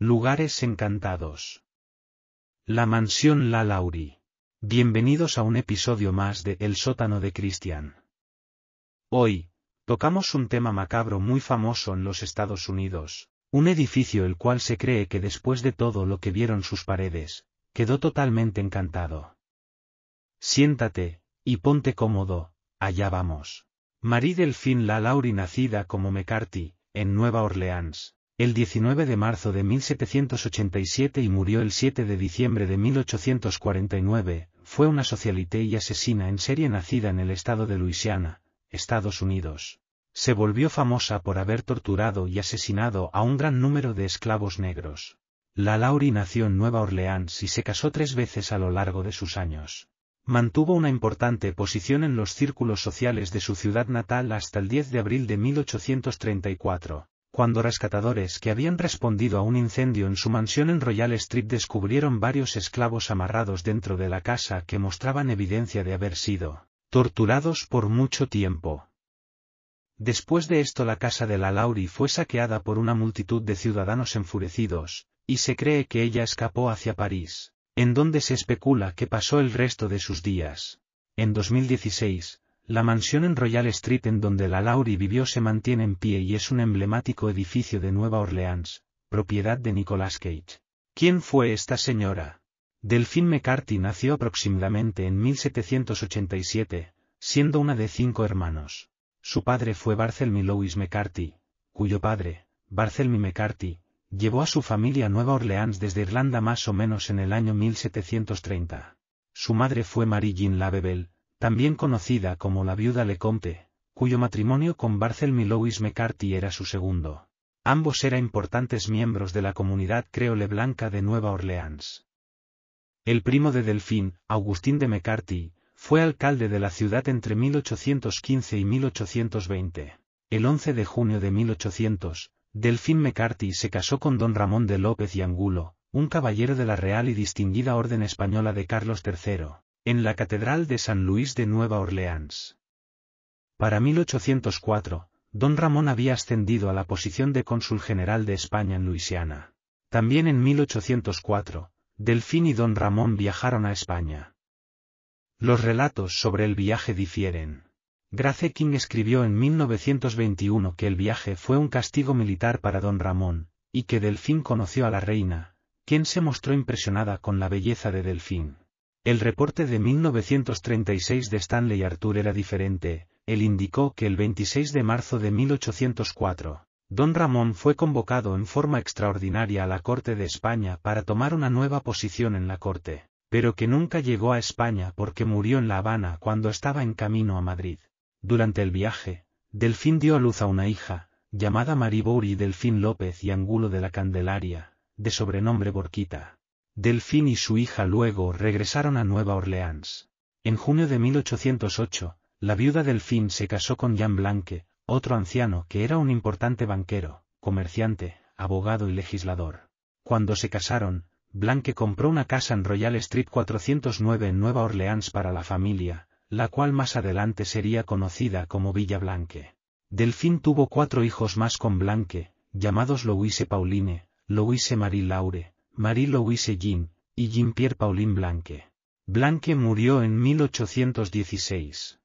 Lugares encantados. La mansión La Lauri. Bienvenidos a un episodio más de El sótano de Cristian. Hoy, tocamos un tema macabro muy famoso en los Estados Unidos, un edificio el cual se cree que después de todo lo que vieron sus paredes, quedó totalmente encantado. Siéntate, y ponte cómodo, allá vamos. Marie Delphine La Lauri nacida como McCarthy, en Nueva Orleans, el 19 de marzo de 1787 y murió el 7 de diciembre de 1849, fue una socialité y asesina en serie nacida en el estado de Luisiana, Estados Unidos. Se volvió famosa por haber torturado y asesinado a un gran número de esclavos negros. La Lauri nació en Nueva Orleans y se casó tres veces a lo largo de sus años. Mantuvo una importante posición en los círculos sociales de su ciudad natal hasta el 10 de abril de 1834 cuando rescatadores que habían respondido a un incendio en su mansión en Royal Street descubrieron varios esclavos amarrados dentro de la casa que mostraban evidencia de haber sido torturados por mucho tiempo. Después de esto la casa de la Lauri fue saqueada por una multitud de ciudadanos enfurecidos, y se cree que ella escapó hacia París, en donde se especula que pasó el resto de sus días. En 2016, la mansión en Royal Street en donde la Laurie vivió se mantiene en pie y es un emblemático edificio de Nueva Orleans, propiedad de Nicolas Cage. ¿Quién fue esta señora? Delphine McCarthy nació aproximadamente en 1787, siendo una de cinco hermanos. Su padre fue Barthélemy Louis McCarthy, cuyo padre, Barthélemy McCarthy, llevó a su familia a Nueva Orleans desde Irlanda más o menos en el año 1730. Su madre fue Marie Jean Lavebel, también conocida como la viuda Lecomte, cuyo matrimonio con Barthélemy Louis McCarthy era su segundo. Ambos eran importantes miembros de la comunidad creole blanca de Nueva Orleans. El primo de Delfín, Agustín de McCarthy, fue alcalde de la ciudad entre 1815 y 1820. El 11 de junio de 1800, Delfín McCarthy se casó con don Ramón de López y Angulo, un caballero de la Real y Distinguida Orden Española de Carlos III, en la Catedral de San Luis de Nueva Orleans. Para 1804, don Ramón había ascendido a la posición de cónsul general de España en Luisiana. También en 1804, Delfín y don Ramón viajaron a España. Los relatos sobre el viaje difieren. Grace King escribió en 1921 que el viaje fue un castigo militar para don Ramón, y que Delfín conoció a la reina, quien se mostró impresionada con la belleza de Delfín. El reporte de 1936 de Stanley Arthur era diferente, él indicó que el 26 de marzo de 1804, don Ramón fue convocado en forma extraordinaria a la Corte de España para tomar una nueva posición en la Corte, pero que nunca llegó a España porque murió en La Habana cuando estaba en camino a Madrid. Durante el viaje, Delfín dio a luz a una hija, llamada Maribori Delfín López y Angulo de la Candelaria, de sobrenombre Borquita. Delfín y su hija luego regresaron a Nueva Orleans. En junio de 1808, la viuda Delfín se casó con Jean Blanque, otro anciano que era un importante banquero, comerciante, abogado y legislador. Cuando se casaron, Blanque compró una casa en Royal Street 409 en Nueva Orleans para la familia, la cual más adelante sería conocida como Villa Blanque. Delfín tuvo cuatro hijos más con Blanque, llamados Louise Pauline, Louise Marie Laure, Marie-Louise Jean, y Jean-Pierre Pauline Blanque. Blanque murió en 1816.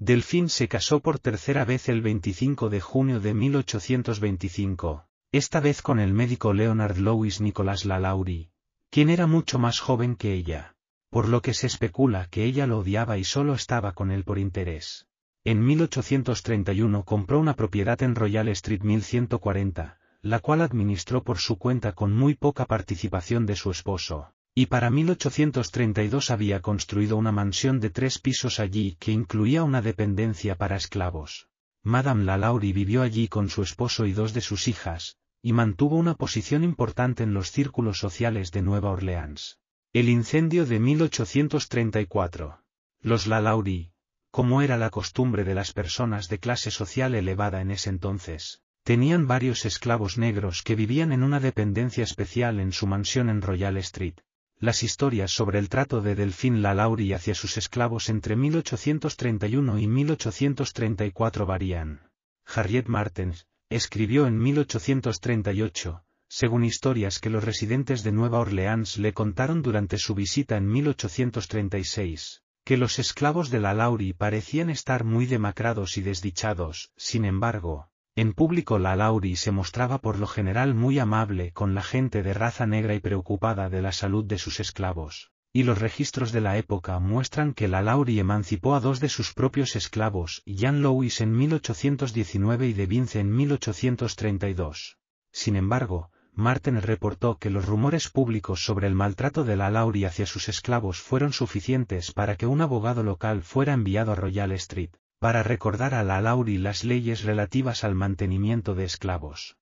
Delphine se casó por tercera vez el 25 de junio de 1825, esta vez con el médico Leonard Louis Nicolas Lalaurie, quien era mucho más joven que ella, por lo que se especula que ella lo odiaba y solo estaba con él por interés. En 1831 compró una propiedad en Royal Street 1140, la cual administró por su cuenta con muy poca participación de su esposo, y para 1832 había construido una mansión de tres pisos allí que incluía una dependencia para esclavos. Madame Lalaurie vivió allí con su esposo y dos de sus hijas, y mantuvo una posición importante en los círculos sociales de Nueva Orleans. El incendio de 1834. Los Lalaurie, como era la costumbre de las personas de clase social elevada en ese entonces, Tenían varios esclavos negros que vivían en una dependencia especial en su mansión en Royal Street. Las historias sobre el trato de Delphine Lalaurie hacia sus esclavos entre 1831 y 1834 varían. Harriet Martens, escribió en 1838, según historias que los residentes de Nueva Orleans le contaron durante su visita en 1836, que los esclavos de la Lauri parecían estar muy demacrados y desdichados, sin embargo, en público la Lauri se mostraba por lo general muy amable con la gente de raza negra y preocupada de la salud de sus esclavos, y los registros de la época muestran que la Lauri emancipó a dos de sus propios esclavos, Jan Louis en 1819 y De Vince en 1832. Sin embargo, Martin reportó que los rumores públicos sobre el maltrato de la Lauri hacia sus esclavos fueron suficientes para que un abogado local fuera enviado a Royal Street, para recordar a la Lauri las leyes relativas al mantenimiento de esclavos.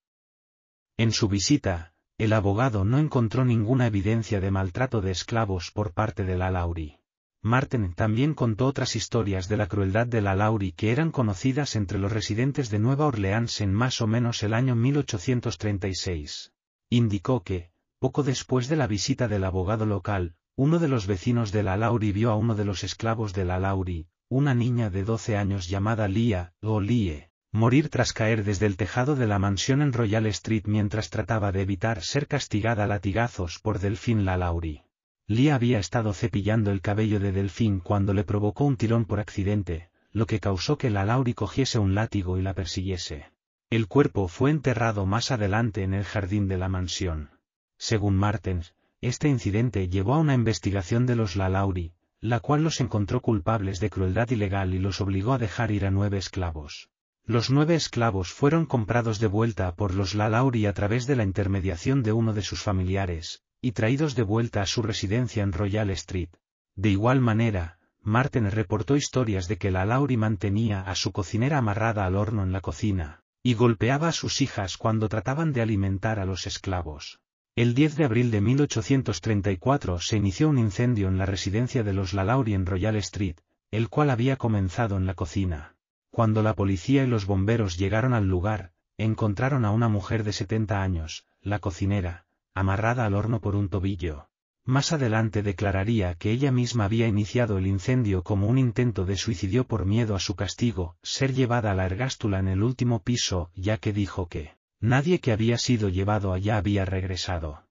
En su visita, el abogado no encontró ninguna evidencia de maltrato de esclavos por parte de la Lauri. Martin también contó otras historias de la crueldad de la Lauri que eran conocidas entre los residentes de Nueva Orleans en más o menos el año 1836. Indicó que, poco después de la visita del abogado local, uno de los vecinos de la Lauri vio a uno de los esclavos de la Lauri, una niña de 12 años llamada Lia, o Lie, morir tras caer desde el tejado de la mansión en Royal Street mientras trataba de evitar ser castigada a latigazos por Delfín la Lauri. Lia había estado cepillando el cabello de Delfín cuando le provocó un tirón por accidente, lo que causó que la Lauri cogiese un látigo y la persiguiese. El cuerpo fue enterrado más adelante en el jardín de la mansión. Según Martens, este incidente llevó a una investigación de los Lauri, la cual los encontró culpables de crueldad ilegal y los obligó a dejar ir a nueve esclavos. Los nueve esclavos fueron comprados de vuelta por los Lauri a través de la intermediación de uno de sus familiares, y traídos de vuelta a su residencia en Royal Street. De igual manera, Martin reportó historias de que la Lauri mantenía a su cocinera amarrada al horno en la cocina, y golpeaba a sus hijas cuando trataban de alimentar a los esclavos. El 10 de abril de 1834 se inició un incendio en la residencia de los Lauri en Royal Street, el cual había comenzado en la cocina. Cuando la policía y los bomberos llegaron al lugar, encontraron a una mujer de 70 años, la cocinera, amarrada al horno por un tobillo. Más adelante declararía que ella misma había iniciado el incendio como un intento de suicidio por miedo a su castigo, ser llevada a la ergástula en el último piso, ya que dijo que nadie que había sido llevado allá había regresado.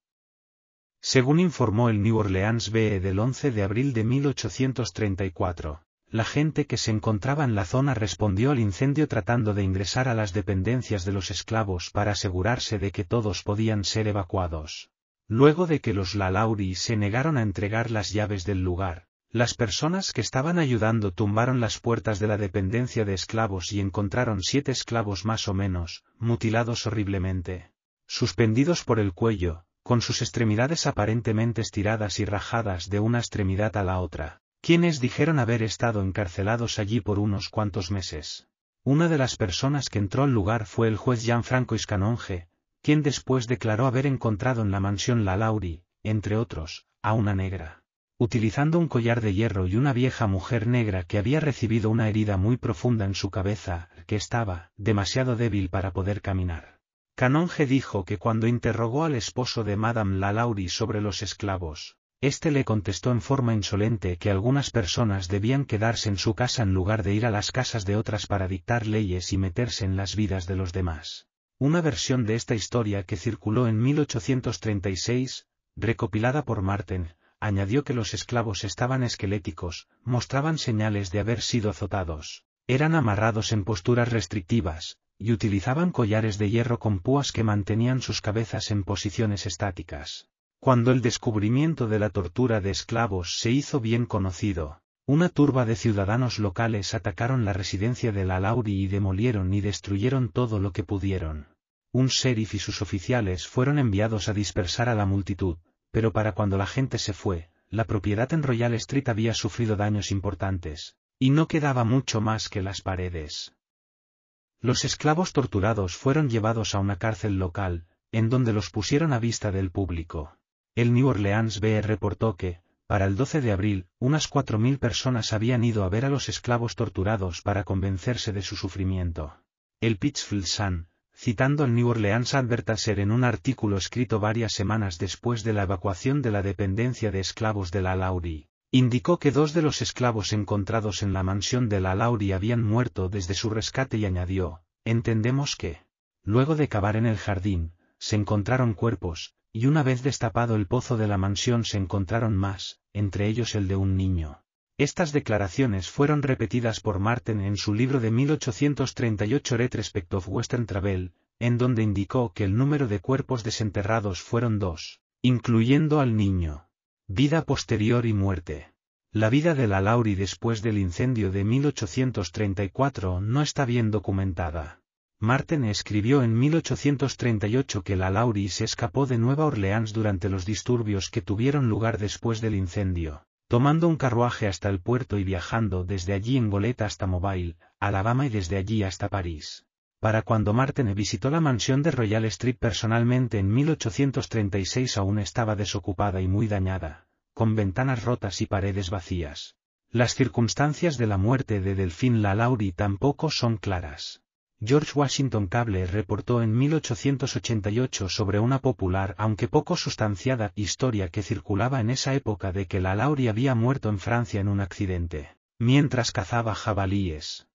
Según informó el New Orleans BE del 11 de abril de 1834, la gente que se encontraba en la zona respondió al incendio tratando de ingresar a las dependencias de los esclavos para asegurarse de que todos podían ser evacuados. Luego de que los Lalauri se negaron a entregar las llaves del lugar, las personas que estaban ayudando tumbaron las puertas de la dependencia de esclavos y encontraron siete esclavos más o menos, mutilados horriblemente. Suspendidos por el cuello, con sus extremidades aparentemente estiradas y rajadas de una extremidad a la otra quienes dijeron haber estado encarcelados allí por unos cuantos meses. Una de las personas que entró al lugar fue el juez Gianfranco Iscanonge, quien después declaró haber encontrado en la mansión La Lauri, entre otros, a una negra. Utilizando un collar de hierro y una vieja mujer negra que había recibido una herida muy profunda en su cabeza, que estaba demasiado débil para poder caminar. Canonge dijo que cuando interrogó al esposo de Madame La Lauri sobre los esclavos, este le contestó en forma insolente que algunas personas debían quedarse en su casa en lugar de ir a las casas de otras para dictar leyes y meterse en las vidas de los demás. Una versión de esta historia que circuló en 1836, recopilada por Martin, añadió que los esclavos estaban esqueléticos, mostraban señales de haber sido azotados, eran amarrados en posturas restrictivas, y utilizaban collares de hierro con púas que mantenían sus cabezas en posiciones estáticas. Cuando el descubrimiento de la tortura de esclavos se hizo bien conocido, una turba de ciudadanos locales atacaron la residencia de la Lauri y demolieron y destruyeron todo lo que pudieron. Un sheriff y sus oficiales fueron enviados a dispersar a la multitud, pero para cuando la gente se fue, la propiedad en Royal Street había sufrido daños importantes, y no quedaba mucho más que las paredes. Los esclavos torturados fueron llevados a una cárcel local, en donde los pusieron a vista del público. El New Orleans BE reportó que, para el 12 de abril, unas 4.000 personas habían ido a ver a los esclavos torturados para convencerse de su sufrimiento. El Pittsfield Sun, citando al New Orleans Advertiser en un artículo escrito varias semanas después de la evacuación de la dependencia de esclavos de la Lauri, indicó que dos de los esclavos encontrados en la mansión de la Lauri habían muerto desde su rescate y añadió, entendemos que, luego de cavar en el jardín, se encontraron cuerpos, y una vez destapado el pozo de la mansión se encontraron más, entre ellos el de un niño. Estas declaraciones fueron repetidas por Martin en su libro de 1838 Retrospect of Western Travel, en donde indicó que el número de cuerpos desenterrados fueron dos, incluyendo al niño. Vida posterior y muerte. La vida de la Lauri después del incendio de 1834 no está bien documentada. Martin escribió en 1838 que la Lauri se escapó de Nueva Orleans durante los disturbios que tuvieron lugar después del incendio, tomando un carruaje hasta el puerto y viajando desde allí en goleta hasta Mobile, Alabama y desde allí hasta París. Para cuando Martin visitó la mansión de Royal Street personalmente en 1836 aún estaba desocupada y muy dañada, con ventanas rotas y paredes vacías. Las circunstancias de la muerte de Delfín Lalauri tampoco son claras. George Washington Cable reportó en 1888 sobre una popular aunque poco sustanciada historia que circulaba en esa época de que la Lauri había muerto en Francia en un accidente, mientras cazaba jabalíes.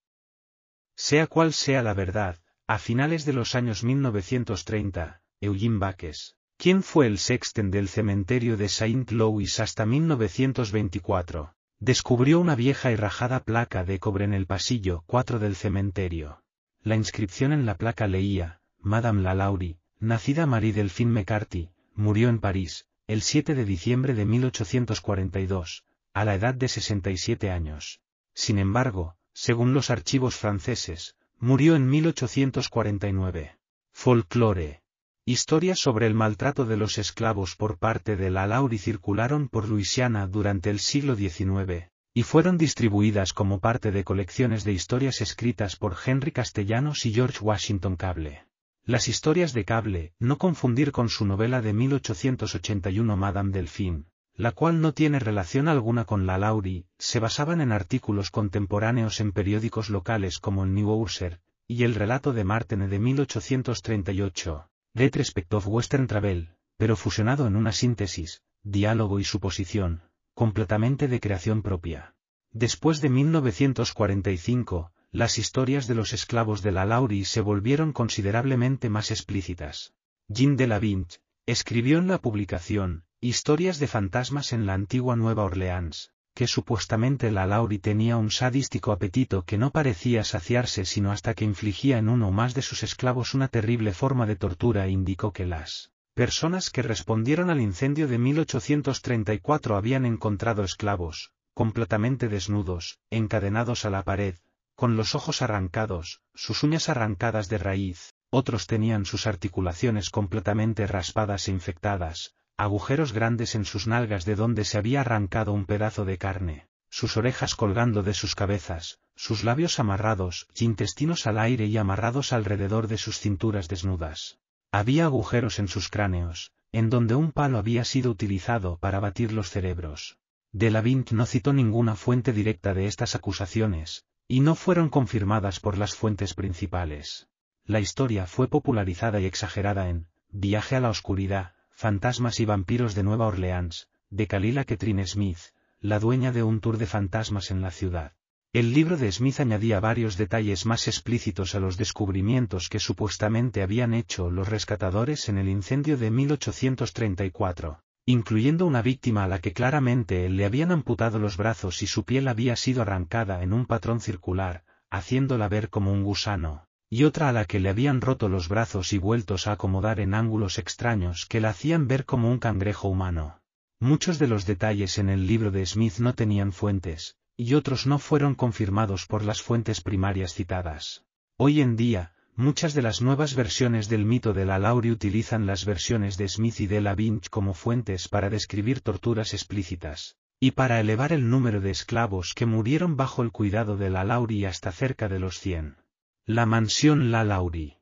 Sea cual sea la verdad, a finales de los años 1930, Eugene Baques, ¿Quién fue el sexten del cementerio de Saint Louis hasta 1924? Descubrió una vieja y rajada placa de cobre en el pasillo 4 del cementerio. La inscripción en la placa leía, Madame Lalaurie, nacida Marie Delphine McCarthy, murió en París, el 7 de diciembre de 1842, a la edad de 67 años. Sin embargo, según los archivos franceses, murió en 1849. Folklore. Historias sobre el maltrato de los esclavos por parte de la Lauri circularon por Luisiana durante el siglo XIX, y fueron distribuidas como parte de colecciones de historias escritas por Henry Castellanos y George Washington Cable. Las historias de Cable, no confundir con su novela de 1881 Madame Delphine, la cual no tiene relación alguna con la Lauri, se basaban en artículos contemporáneos en periódicos locales como el New Urser, y el relato de Martin de 1838, Retrospect of Western Travel, pero fusionado en una síntesis, diálogo y suposición, completamente de creación propia. Después de 1945, las historias de los esclavos de la Lauri se volvieron considerablemente más explícitas. Jean de la Vinch, escribió en la publicación, Historias de fantasmas en la antigua Nueva Orleans, que supuestamente la Lauri tenía un sadístico apetito que no parecía saciarse sino hasta que infligía en uno o más de sus esclavos una terrible forma de tortura e indicó que las personas que respondieron al incendio de 1834 habían encontrado esclavos, completamente desnudos, encadenados a la pared, con los ojos arrancados, sus uñas arrancadas de raíz, otros tenían sus articulaciones completamente raspadas e infectadas, agujeros grandes en sus nalgas de donde se había arrancado un pedazo de carne, sus orejas colgando de sus cabezas, sus labios amarrados, intestinos al aire y amarrados alrededor de sus cinturas desnudas. Había agujeros en sus cráneos, en donde un palo había sido utilizado para batir los cerebros. De la no citó ninguna fuente directa de estas acusaciones, y no fueron confirmadas por las fuentes principales. La historia fue popularizada y exagerada en Viaje a la Oscuridad, Fantasmas y vampiros de Nueva Orleans, de Kalila Ketrine Smith, la dueña de un tour de fantasmas en la ciudad. El libro de Smith añadía varios detalles más explícitos a los descubrimientos que supuestamente habían hecho los rescatadores en el incendio de 1834, incluyendo una víctima a la que claramente le habían amputado los brazos y su piel había sido arrancada en un patrón circular, haciéndola ver como un gusano y otra a la que le habían roto los brazos y vueltos a acomodar en ángulos extraños que la hacían ver como un cangrejo humano. Muchos de los detalles en el libro de Smith no tenían fuentes, y otros no fueron confirmados por las fuentes primarias citadas. Hoy en día, muchas de las nuevas versiones del mito de la Laurie utilizan las versiones de Smith y de la Vinch como fuentes para describir torturas explícitas, y para elevar el número de esclavos que murieron bajo el cuidado de la Laurie hasta cerca de los 100. La mansión La Laurie.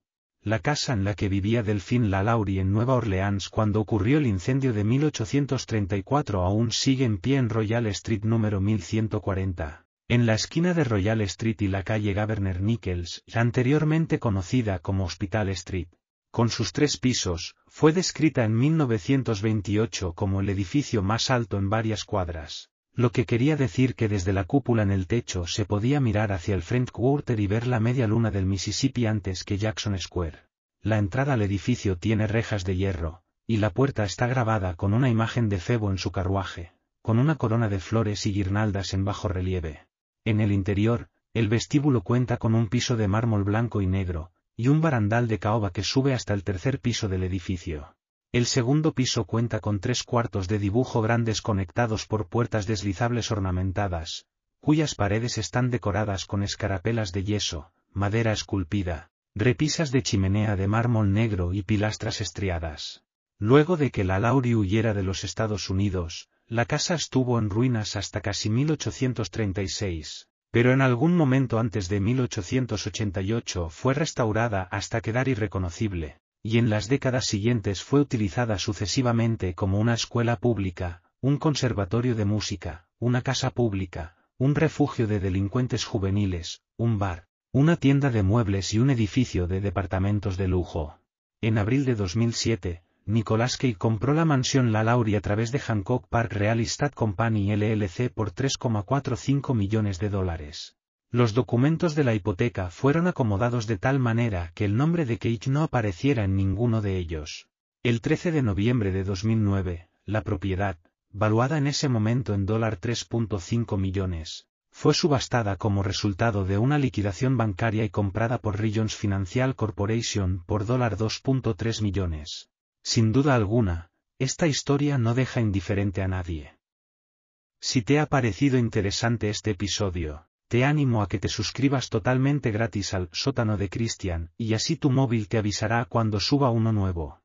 La casa en la que vivía Delphine La Laurie en Nueva Orleans cuando ocurrió el incendio de 1834 aún sigue en pie en Royal Street número 1140, en la esquina de Royal Street y la calle Governor Nichols, anteriormente conocida como Hospital Street. Con sus tres pisos, fue descrita en 1928 como el edificio más alto en varias cuadras lo que quería decir que desde la cúpula en el techo se podía mirar hacia el Front Quarter y ver la media luna del Mississippi antes que Jackson Square. La entrada al edificio tiene rejas de hierro, y la puerta está grabada con una imagen de Febo en su carruaje, con una corona de flores y guirnaldas en bajo relieve. En el interior, el vestíbulo cuenta con un piso de mármol blanco y negro, y un barandal de caoba que sube hasta el tercer piso del edificio. El segundo piso cuenta con tres cuartos de dibujo grandes conectados por puertas deslizables ornamentadas, cuyas paredes están decoradas con escarapelas de yeso, madera esculpida, repisas de chimenea de mármol negro y pilastras estriadas. Luego de que la Lauri huyera de los Estados Unidos, la casa estuvo en ruinas hasta casi 1836, pero en algún momento antes de 1888 fue restaurada hasta quedar irreconocible, y en las décadas siguientes fue utilizada sucesivamente como una escuela pública, un conservatorio de música, una casa pública, un refugio de delincuentes juveniles, un bar, una tienda de muebles y un edificio de departamentos de lujo. En abril de 2007, Nicolas Key compró la mansión La Laurie a través de Hancock Park Real Estate Company LLC por 3,45 millones de dólares. Los documentos de la hipoteca fueron acomodados de tal manera que el nombre de Cage no apareciera en ninguno de ellos. El 13 de noviembre de 2009, la propiedad, valuada en ese momento en dólar 3.5 millones, fue subastada como resultado de una liquidación bancaria y comprada por Regions Financial Corporation por dólar 2.3 millones. Sin duda alguna, esta historia no deja indiferente a nadie. Si te ha parecido interesante este episodio, te animo a que te suscribas totalmente gratis al sótano de Cristian, y así tu móvil te avisará cuando suba uno nuevo.